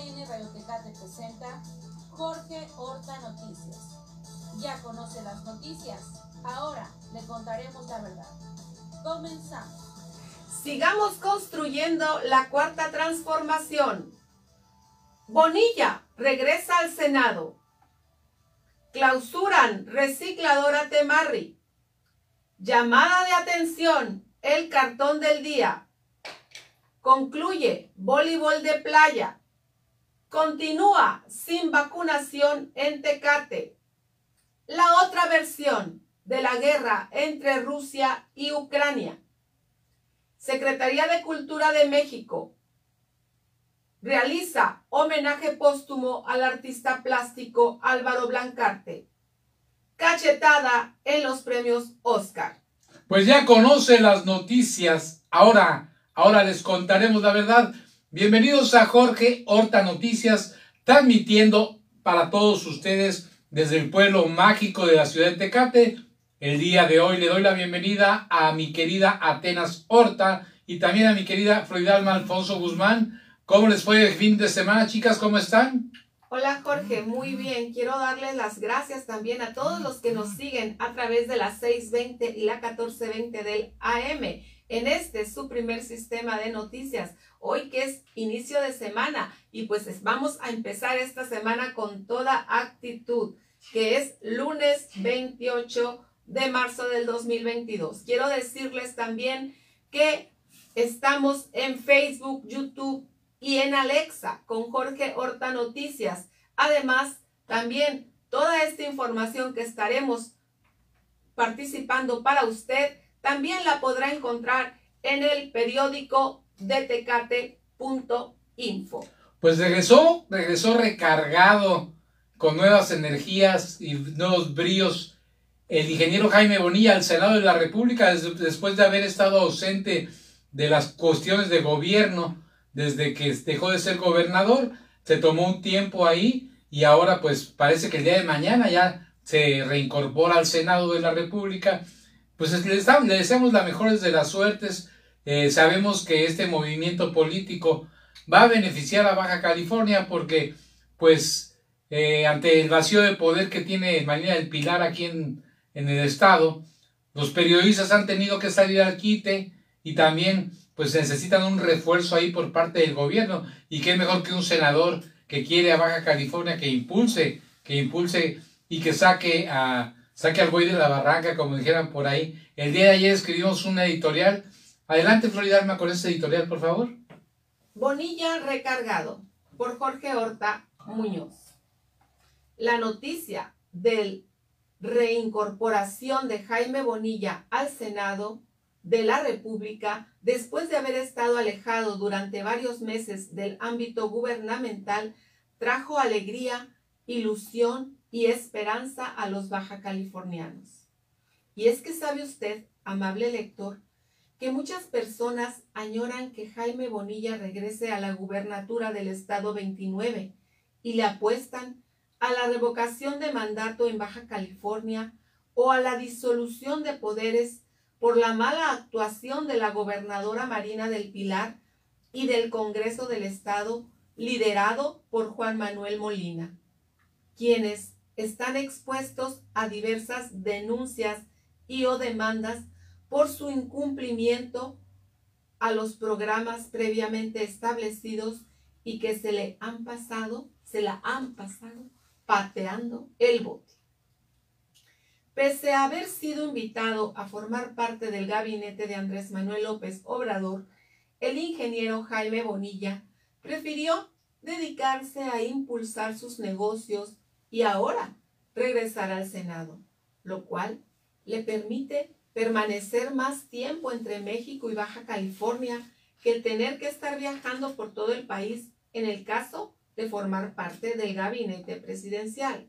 CDN Radiotecate presenta Jorge Horta Noticias. Ya conoce las noticias, ahora le contaremos la verdad. Comenzamos. Sigamos construyendo la cuarta transformación. Bonilla regresa al Senado. Clausuran recicladora Temarri. Llamada de atención, el cartón del día. Concluye voleibol de playa. Continúa sin vacunación en Tecate. La otra versión de la guerra entre Rusia y Ucrania. Secretaría de Cultura de México realiza homenaje póstumo al artista plástico Álvaro Blancarte. Cachetada en los premios Oscar. Pues ya conoce las noticias. Ahora, ahora les contaremos la verdad. Bienvenidos a Jorge Horta Noticias, transmitiendo para todos ustedes desde el pueblo mágico de la ciudad de Tecate. El día de hoy le doy la bienvenida a mi querida Atenas Horta y también a mi querida Floridalma Alfonso Guzmán. ¿Cómo les fue el fin de semana, chicas? ¿Cómo están? Hola Jorge, muy bien. Quiero darles las gracias también a todos los que nos siguen a través de las 620 y la 1420 del AM en este su primer sistema de noticias. Hoy que es inicio de semana y pues vamos a empezar esta semana con toda actitud, que es lunes 28 de marzo del 2022. Quiero decirles también que estamos en Facebook, YouTube y en Alexa con Jorge Horta Noticias. Además, también toda esta información que estaremos participando para usted, también la podrá encontrar en el periódico detecate.info. Pues regresó, regresó recargado con nuevas energías y nuevos bríos el ingeniero Jaime Bonilla al Senado de la República después de haber estado ausente de las cuestiones de gobierno desde que dejó de ser gobernador, se tomó un tiempo ahí y ahora pues parece que el día de mañana ya se reincorpora al Senado de la República. Pues le, deseamos la mejor de las suertes. Eh, sabemos que este movimiento político va a beneficiar a Baja California porque pues eh, ante el vacío de poder que tiene María del Pilar aquí en, en el estado, los periodistas han tenido que salir al quite y también pues necesitan un refuerzo ahí por parte del gobierno y qué mejor que un senador que quiere a Baja California que impulse, que impulse y que saque a saque al buey de la barranca, como dijeran por ahí. El día de ayer escribimos una editorial. Adelante, Floridarma, con ese editorial, por favor. Bonilla recargado por Jorge Horta Muñoz. La noticia de reincorporación de Jaime Bonilla al Senado de la República, después de haber estado alejado durante varios meses del ámbito gubernamental, trajo alegría, ilusión y esperanza a los baja californianos. Y es que sabe usted, amable lector, que muchas personas añoran que Jaime Bonilla regrese a la gubernatura del estado 29 y le apuestan a la revocación de mandato en Baja California o a la disolución de poderes por la mala actuación de la gobernadora Marina del Pilar y del Congreso del Estado liderado por Juan Manuel Molina, quienes están expuestos a diversas denuncias y o demandas por su incumplimiento a los programas previamente establecidos y que se le han pasado, se la han pasado pateando el bote. Pese a haber sido invitado a formar parte del gabinete de Andrés Manuel López Obrador, el ingeniero Jaime Bonilla prefirió dedicarse a impulsar sus negocios y ahora regresar al Senado, lo cual le permite permanecer más tiempo entre México y Baja California que el tener que estar viajando por todo el país en el caso de formar parte del gabinete presidencial.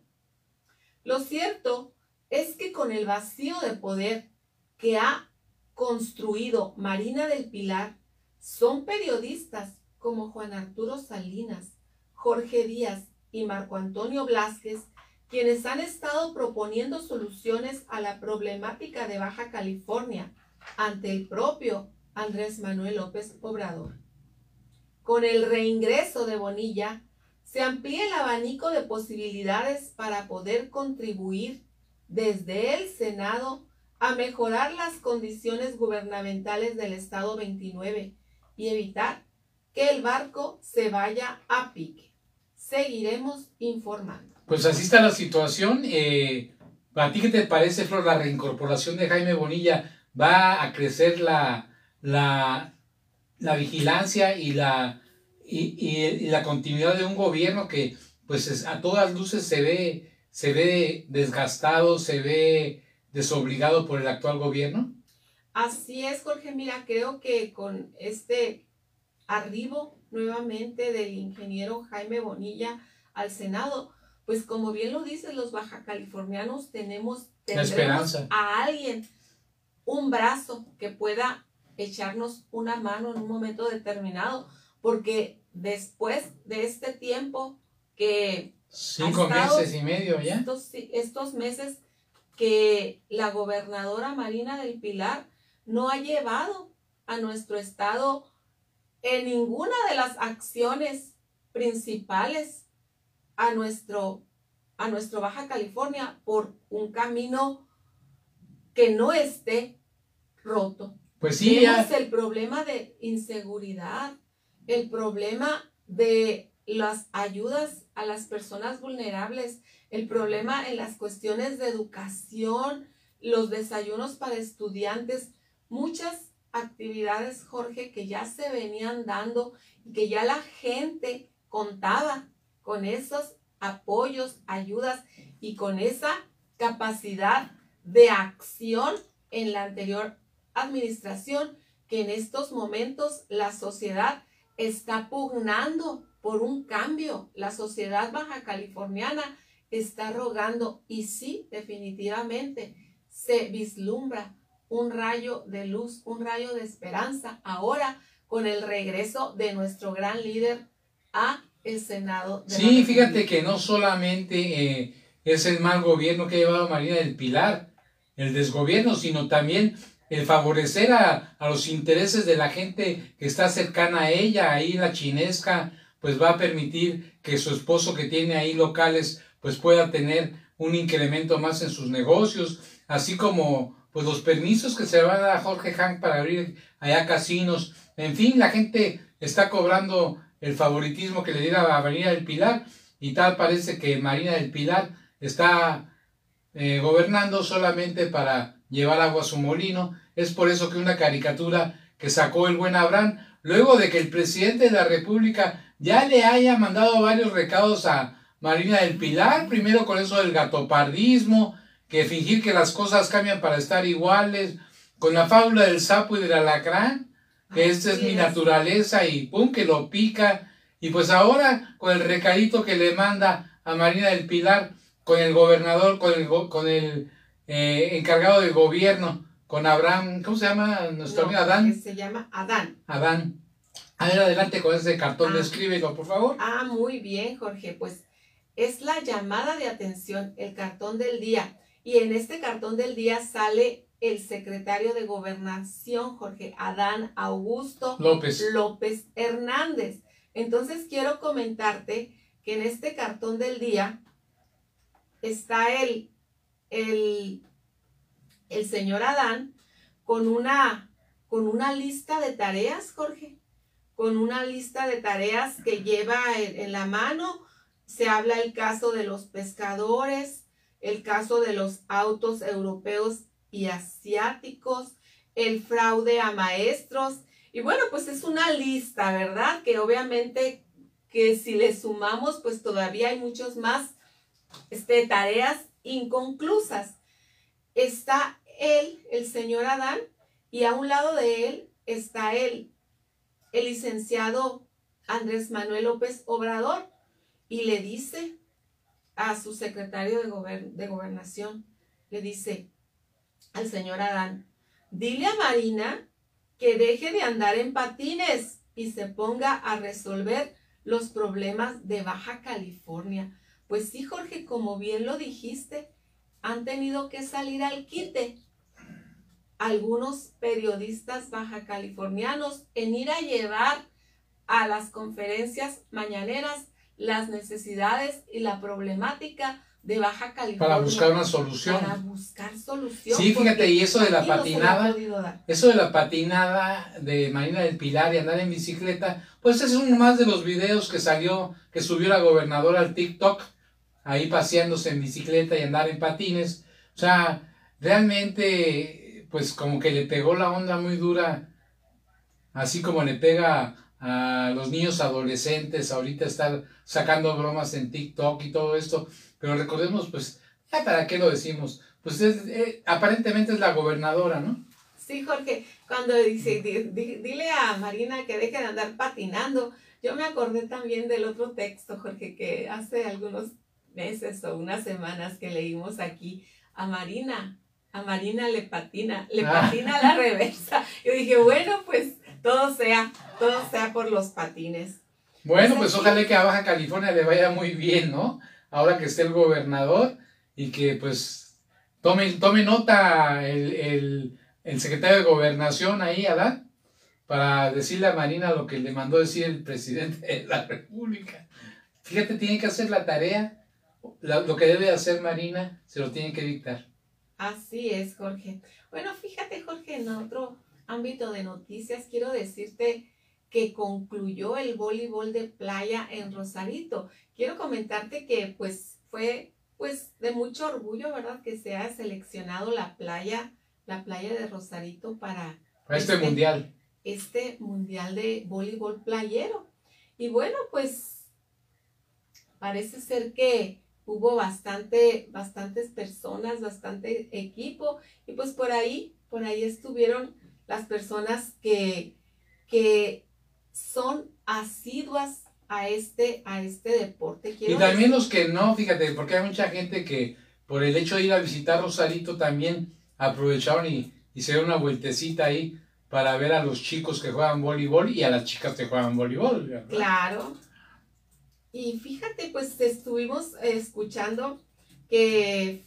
Lo cierto es que con el vacío de poder que ha construido Marina del Pilar, son periodistas como Juan Arturo Salinas, Jorge Díaz y Marco Antonio Blázquez quienes han estado proponiendo soluciones a la problemática de Baja California ante el propio Andrés Manuel López Obrador. Con el reingreso de Bonilla, se amplía el abanico de posibilidades para poder contribuir desde el Senado a mejorar las condiciones gubernamentales del Estado 29 y evitar que el barco se vaya a pique. Seguiremos informando. Pues así está la situación. Eh, ¿A ti qué te parece, Flor, la reincorporación de Jaime Bonilla? ¿Va a crecer la, la, la vigilancia y la, y, la continuidad de un gobierno que pues a todas luces se ve, se ve desgastado, se ve desobligado por el actual gobierno? Así es, Jorge. Mira, creo que con este arribo nuevamente del ingeniero Jaime Bonilla al Senado, pues como bien lo dicen los baja californianos, tenemos esperanza. a alguien, un brazo que pueda echarnos una mano en un momento determinado, porque después de este tiempo que... Cinco meses y medio ya. Estos, estos meses que la gobernadora Marina del Pilar no ha llevado a nuestro estado en ninguna de las acciones principales a nuestro, a nuestro Baja California por un camino que no esté roto. Pues sí, Tenemos el problema de inseguridad, el problema de las ayudas a las personas vulnerables, el problema en las cuestiones de educación, los desayunos para estudiantes, muchas actividades, Jorge, que ya se venían dando y que ya la gente contaba con esos apoyos, ayudas y con esa capacidad de acción en la anterior administración que en estos momentos la sociedad está pugnando por un cambio. La sociedad baja californiana está rogando y sí, definitivamente se vislumbra un rayo de luz, un rayo de esperanza ahora con el regreso de nuestro gran líder a el Senado. sí, fíjate que no solamente eh, es el mal gobierno que ha llevado María del Pilar, el desgobierno, sino también el favorecer a, a, los intereses de la gente que está cercana a ella, ahí la chinesca, pues va a permitir que su esposo que tiene ahí locales, pues pueda tener un incremento más en sus negocios, así como pues los permisos que se van a dar a Jorge Hank para abrir allá casinos, en fin, la gente está cobrando el favoritismo que le diera a Marina del Pilar y tal parece que Marina del Pilar está eh, gobernando solamente para llevar agua a su molino. Es por eso que una caricatura que sacó el buen Abraham, luego de que el presidente de la República ya le haya mandado varios recados a Marina del Pilar, primero con eso del gatopardismo, que fingir que las cosas cambian para estar iguales, con la fábula del sapo y del alacrán, que esta es mi naturaleza y pum, que lo pica, y pues ahora con el recadito que le manda a Marina del Pilar, con el gobernador, con el, con el eh, encargado de gobierno, con Abraham, ¿cómo se llama nuestro amigo Adán? Se llama Adán. Adán. A ver, adelante con ese cartón, ah. descríbelo, por favor. Ah, muy bien, Jorge. Pues es la llamada de atención, el cartón del día. Y en este cartón del día sale el secretario de Gobernación, Jorge Adán Augusto López, López Hernández. Entonces quiero comentarte que en este cartón del día está el el, el señor Adán con una, con una lista de tareas, Jorge, con una lista de tareas que lleva en, la mano. Se habla el caso de los pescadores, el caso de los autos europeos y asiáticos, el fraude a maestros. Y bueno, pues es una lista, ¿verdad? Que obviamente que si le sumamos, pues todavía hay muchos más este, tareas inconclusas. Está él, el señor Adán, y a un lado de él está él, el licenciado Andrés Manuel López Obrador, y le dice a su secretario de, de gobernación, le dice al señor Adán, dile a Marina que deje de andar en patines y se ponga a resolver los problemas de Baja California. Pues sí, Jorge, como bien lo dijiste, han tenido que salir al quite algunos periodistas baja californianos en ir a llevar a las conferencias mañaneras las necesidades y la problemática de Baja California. Para buscar una solución. Para buscar solución. Sí, fíjate, y eso de la no patinada, eso de la patinada de Marina del Pilar y andar en bicicleta, pues es uno más de los videos que salió, que subió la gobernadora al TikTok, ahí paseándose en bicicleta y andar en patines. O sea, realmente, pues como que le pegó la onda muy dura, así como le pega a los niños adolescentes ahorita estar sacando bromas en TikTok y todo esto. Pero recordemos, pues, ya para qué lo decimos. Pues es, eh, aparentemente es la gobernadora, ¿no? Sí, Jorge, cuando dice, di- di- dile a Marina que deje de andar patinando, yo me acordé también del otro texto, Jorge, que hace algunos meses o unas semanas que leímos aquí a Marina. A Marina le patina, le Ah. patina a la reversa. Yo dije, bueno, pues todo sea, todo sea por los patines. Bueno, Pues pues ojalá que a Baja California le vaya muy bien, ¿no? Ahora que esté el gobernador y que pues tome, tome nota el, el, el secretario de gobernación ahí, Adán, para decirle a Marina lo que le mandó decir el presidente de la República. Fíjate, tiene que hacer la tarea, la- lo que debe hacer Marina, se lo tiene que dictar. Así es, Jorge. Bueno, fíjate, Jorge, en otro ámbito de noticias, quiero decirte que concluyó el voleibol de playa en Rosarito. Quiero comentarte que pues fue pues de mucho orgullo, ¿verdad? Que se ha seleccionado la playa, la playa de Rosarito para este Este- mundial. este mundial de voleibol playero. Y bueno, pues parece ser que hubo bastante, bastantes personas, bastante equipo, y pues por ahí, por ahí estuvieron las personas que, que son asiduas a este, a este deporte. Y también los que no, fíjate, porque hay mucha gente que por el hecho de ir a visitar Rosarito también aprovecharon y hicieron una vueltecita ahí para ver a los chicos que juegan voleibol y a las chicas que juegan voleibol. ¿verdad? Claro. Y fíjate, pues estuvimos escuchando que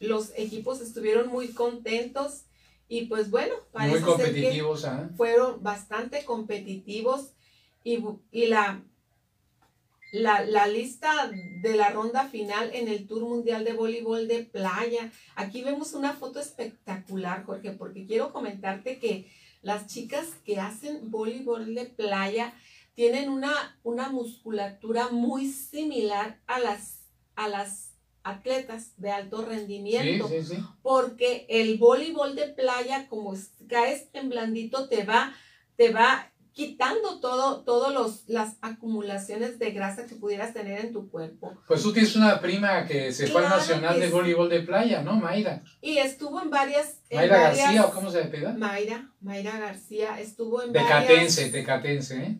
los equipos estuvieron muy contentos y pues bueno, Muy parece ser que ¿ah? fueron bastante competitivos y, y la, la, la lista de la ronda final en el Tour Mundial de Voleibol de Playa. Aquí vemos una foto espectacular, Jorge, porque quiero comentarte que las chicas que hacen voleibol de playa tienen una, una musculatura muy similar a las, a las atletas de alto Sí, rendimiento sí, sí. porque el voleibol de playa, como es- caes en blandito, te va, te va quitando todo, todos los, las acumulaciones de grasa que pudieras tener en tu cuerpo. Pues tú tienes una prima que se fue al Claro Nacional de sí. Voleibol de Playa, ¿no? Mayra. Y estuvo en varias, en Mayra varias- García, ¿o cómo se le pega? Mayra, Mayra García, estuvo en Tecatense, varias, Tecatense, ¿eh?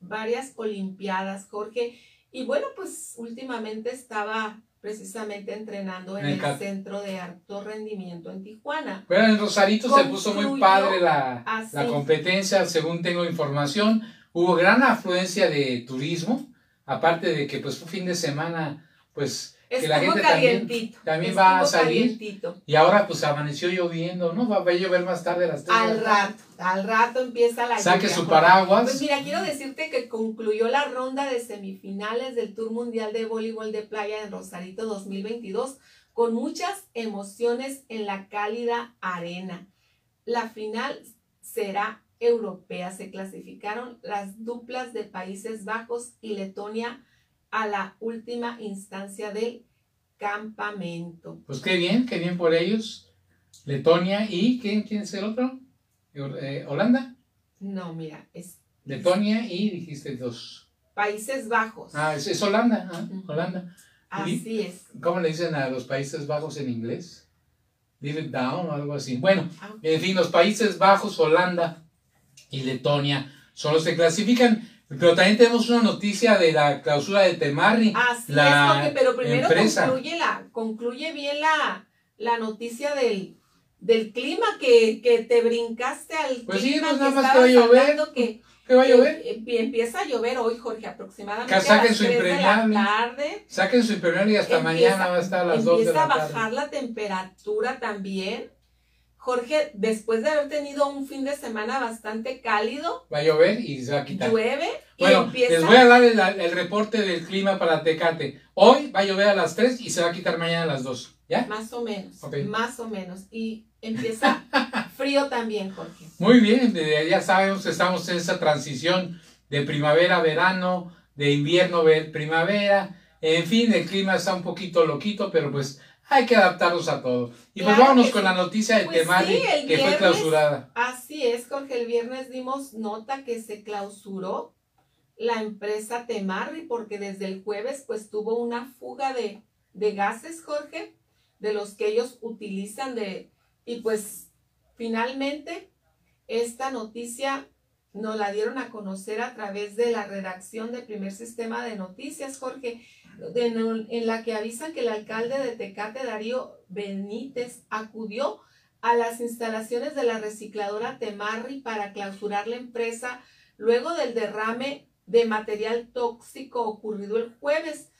varias olimpiadas, Jorge. Y bueno, pues últimamente estaba precisamente entrenando en En el centro de alto rendimiento en Tijuana. Bueno, en Rosarito se puso muy padre la, la competencia, según tengo información. Hubo gran afluencia de turismo, aparte de que pues fue fin de semana, pues que la gente también, calientito. también va a salir. calientito. Y ahora pues amaneció lloviendo, ¿no? Va a llover más tarde a las 3 de Al rato, al rato empieza la Saque lluvia, su paraguas. Pues mira, quiero decirte que concluyó la ronda de semifinales del Tour Mundial de Voleibol de Playa en Rosarito 2022 con muchas emociones en la cálida arena. La final será europea. Se clasificaron las duplas de Países Bajos y Letonia a la última instancia del campamento. Pues qué bien, qué bien por ellos. Letonia y ¿quién, quién es el otro? Eh, Holanda. No, mira, es Letonia y dijiste dos. Países Bajos. Ah, es, es Holanda, ah. Holanda. Así es. ¿Cómo le dicen a los Países Bajos en inglés? Leave it down o algo así. Bueno, Ah, en fin, los Países Bajos, Holanda y Letonia son los que clasifican. Pero también tenemos una noticia de la clausura de Temarri. Así la es, Jorge, pero primero empresa. concluye, la, concluye bien la, la noticia del, del clima que, que te brincaste al Pues sí, clima pues que nada más que va a llover. que, ¿Qué va a que llover? em- empieza a llover hoy, Jorge, aproximadamente Que saquen a las su 3 de la impermeable. tarde. Saquen su impermeable y hasta Empieza- mañana va a estar a las 2 de Empieza la a tarde. bajar la temperatura también. Jorge, después de haber tenido un fin de semana bastante cálido, Va a llover y se va a quitar. llueve y Bueno, empieza les voy a dar el, el reporte del clima para Tecate. Hoy va a llover a las 3 y se va a quitar mañana a las 2. ¿Ya? más o menos, Ok. más o menos. Y empieza frío también, Jorge. Muy bien, ya sabemos que estamos en esa transición de primavera verano, de invierno primavera. En fin, el clima está un poquito loquito, pero pues hay que adaptarnos a todo. Y pues vámonos con la noticia de Pues sí, que fue clausurada. Así es, Jorge. El viernes dimos nota que se clausuró la empresa Temarri porque desde el jueves pues tuvo una fuga de, de gases, Jorge, de los que ellos utilizan de y pues finalmente esta noticia nos la dieron a conocer a través de la redacción del primer sistema de noticias, Jorge, en, la que avisan que el alcalde de Tecate, Darío Benítez, acudió a las instalaciones de la recicladora Temarri para clausurar la empresa luego del derrame de material tóxico ocurrido el jueves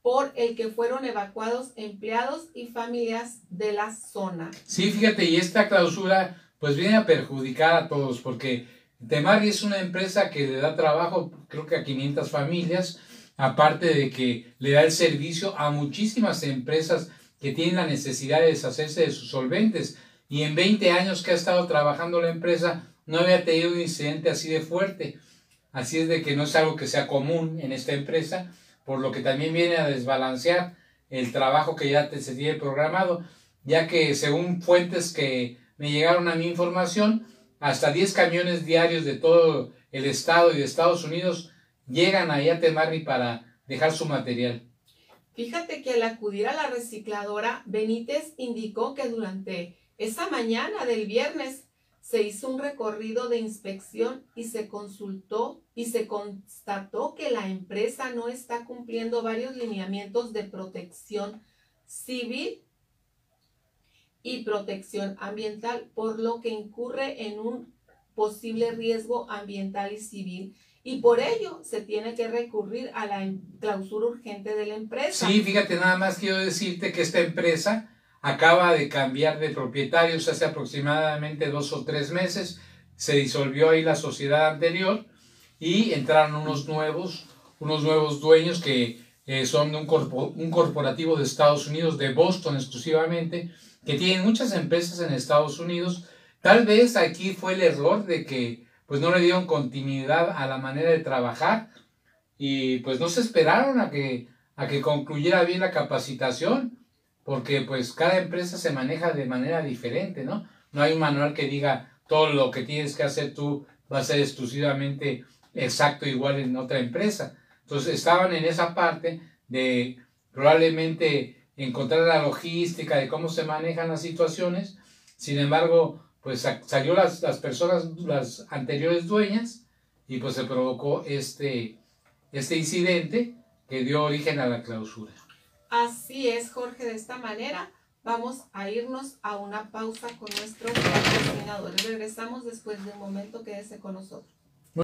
por el que fueron evacuados empleados y familias de la zona. Sí, fíjate, y esta clausura pues viene a perjudicar a todos, porque Temari es una empresa que le da trabajo, creo que a 500 familias, aparte de que le da el servicio a muchísimas empresas que tienen la necesidad de deshacerse de sus solventes. Y en 20 años que ha estado trabajando la empresa, no había tenido un incidente así de fuerte. Así es de que no es algo que sea común en esta empresa, por lo que también viene a desbalancear el trabajo que ya se tiene programado, ya que según fuentes que me llegaron a mi información, hasta 10 camiones diarios de todo el estado y de Estados Unidos llegan ahí a Temarri para dejar su material. Fíjate que al acudir a la recicladora, Benítez indicó que durante esa mañana del viernes se hizo un recorrido de inspección y se consultó y se constató que la empresa no está cumpliendo varios lineamientos de protección civil y protección ambiental, por lo que incurre en un posible riesgo ambiental y civil y por ello se tiene que recurrir a la em- clausura urgente de la empresa. Sí, fíjate, nada más quiero decirte que esta empresa acaba de cambiar de propietarios hace aproximadamente dos o tres meses. Se disolvió ahí la sociedad anterior y entraron unos nuevos, unos nuevos dueños que eh, son de un, corpo- un corporativo de Estados Unidos, de Boston exclusivamente, que tienen muchas empresas en Estados Unidos. Tal vez aquí fue el error de que pues no le dieron continuidad a la manera de trabajar y pues no se esperaron a que a que concluyera bien la capacitación, porque pues cada empresa se maneja de manera diferente, ¿no? No hay un manual que diga todo lo que tienes que hacer tú va a ser exclusivamente exacto igual en otra empresa. Entonces estaban en esa parte de probablemente encontrar la logística de cómo se manejan las situaciones. Sin embargo, pues sa- salió las, las personas, las anteriores dueñas, y pues se provocó este, este incidente que dio origen a la clausura. Así es, Jorge, de esta manera vamos a irnos a una pausa con nuestros patrocinadores. Regresamos después de un momento, quédese con nosotros.